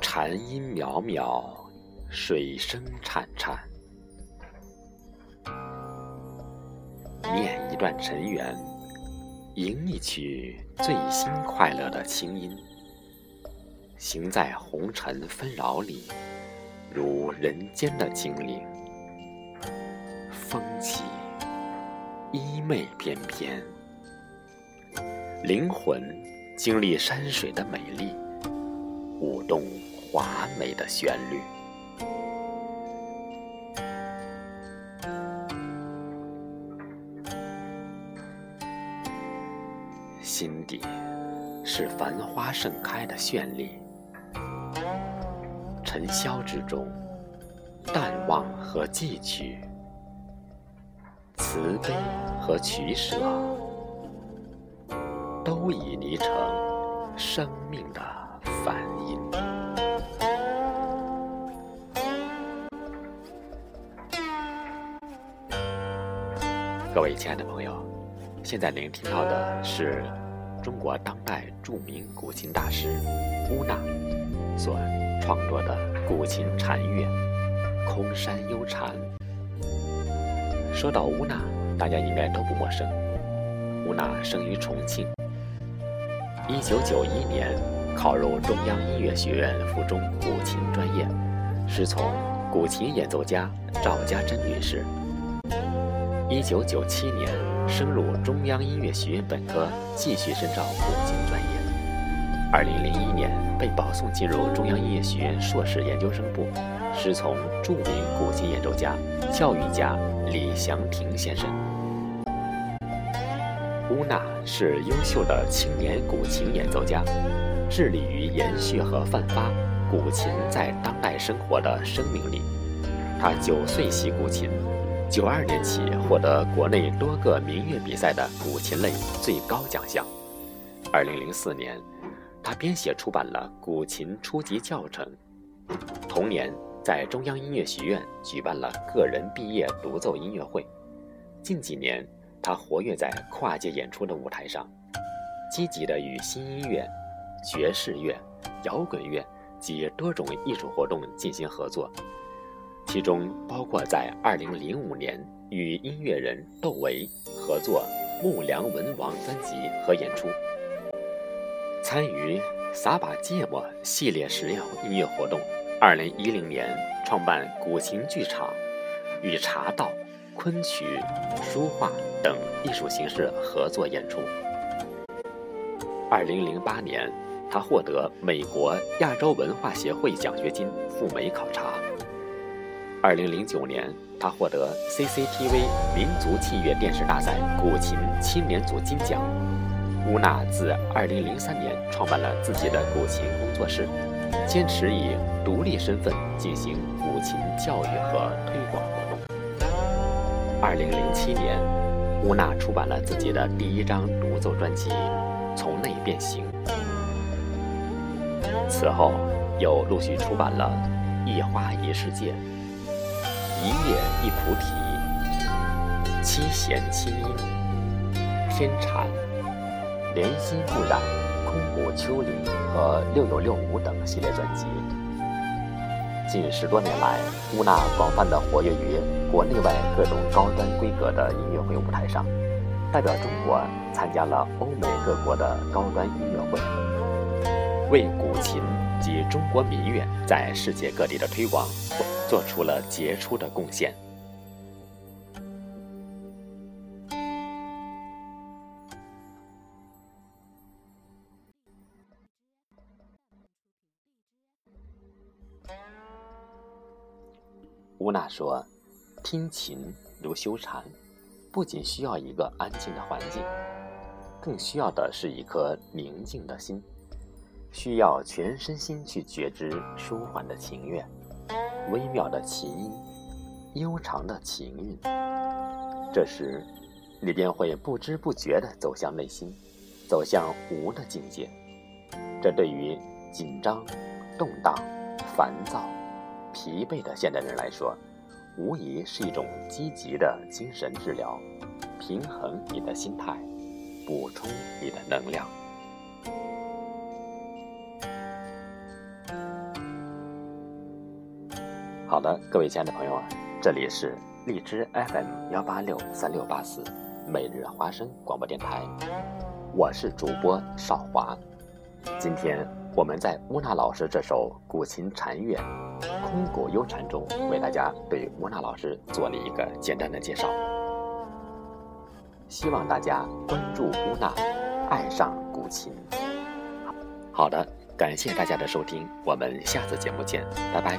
蝉音渺渺，水声潺潺，念一段尘缘，吟一曲最心快乐的清音。行在红尘纷扰里，如人间的精灵。风起，衣袂翩翩，灵魂经历山水的美丽，舞动华美的旋律。心底是繁花盛开的绚丽。尘嚣之中，淡忘和寄取，慈悲和取舍，都已离成生命的梵音。各位亲爱的朋友，现在您听到的是中国当代著名古琴大师乌娜所。创作的古琴禅乐《空山幽禅》。说到乌娜，大家应该都不陌生。乌娜生于重庆，一九九一年考入中央音乐学院附中古琴专业，师从古琴演奏家赵家珍女士。一九九七年升入中央音乐学院本科，继续深造古琴专业。二零零一年被保送进入中央音乐学院硕士研究生部，师从著名古琴演奏家、教育家李祥霆先生。乌娜是优秀的青年古琴演奏家，致力于延续和焕发古琴在当代生活的生命力。他九岁习古琴，九二年起获得国内多个民乐比赛的古琴类最高奖项。二零零四年。他编写出版了《古琴初级教程》。同年，在中央音乐学院举办了个人毕业独奏音乐会。近几年，他活跃在跨界演出的舞台上，积极地与新音乐、爵士乐、摇滚乐及多种艺术活动进行合作，其中包括在2005年与音乐人窦唯合作《木梁文王》专辑和演出。参与《撒把芥末》系列实验音乐活动。二零一零年创办古琴剧场，与茶道、昆曲、书画等艺术形式合作演出。二零零八年，他获得美国亚洲文化协会奖学金赴美考察。二零零九年，他获得 CCTV 民族器乐电视大赛古琴青年组金奖。乌娜自2003年创办了自己的古琴工作室，坚持以独立身份进行古琴教育和推广活动。2007年，乌娜出版了自己的第一张独奏专辑《从内变形》，此后又陆续出版了《一花一世界》《一叶一菩提》《七弦清音》《天禅》。莲心不染、空谷秋林和六有六五等系列专辑。近十多年来，乌娜广泛的活跃于国内外各种高端规格的音乐会舞台上，代表中国参加了欧美各国的高端音乐会，为古琴及中国民乐在世界各地的推广做出了杰出的贡献。乌娜说：“听琴如修禅，不仅需要一个安静的环境，更需要的是一颗宁静的心，需要全身心去觉知舒缓的琴乐、微妙的琴音、悠长的琴韵。这时，你便会不知不觉地走向内心，走向无的境界。这对于紧张、动荡、烦躁。”疲惫的现代人来说，无疑是一种积极的精神治疗，平衡你的心态，补充你的能量。好的，各位亲爱的朋友啊，这里是荔枝 FM 幺八六三六八四每日花生广播电台，我是主播少华。今天我们在乌娜老师这首古琴禅乐《空谷幽禅》中，为大家对乌娜老师做了一个简单的介绍。希望大家关注乌娜，爱上古琴。好的，感谢大家的收听，我们下次节目见，拜拜。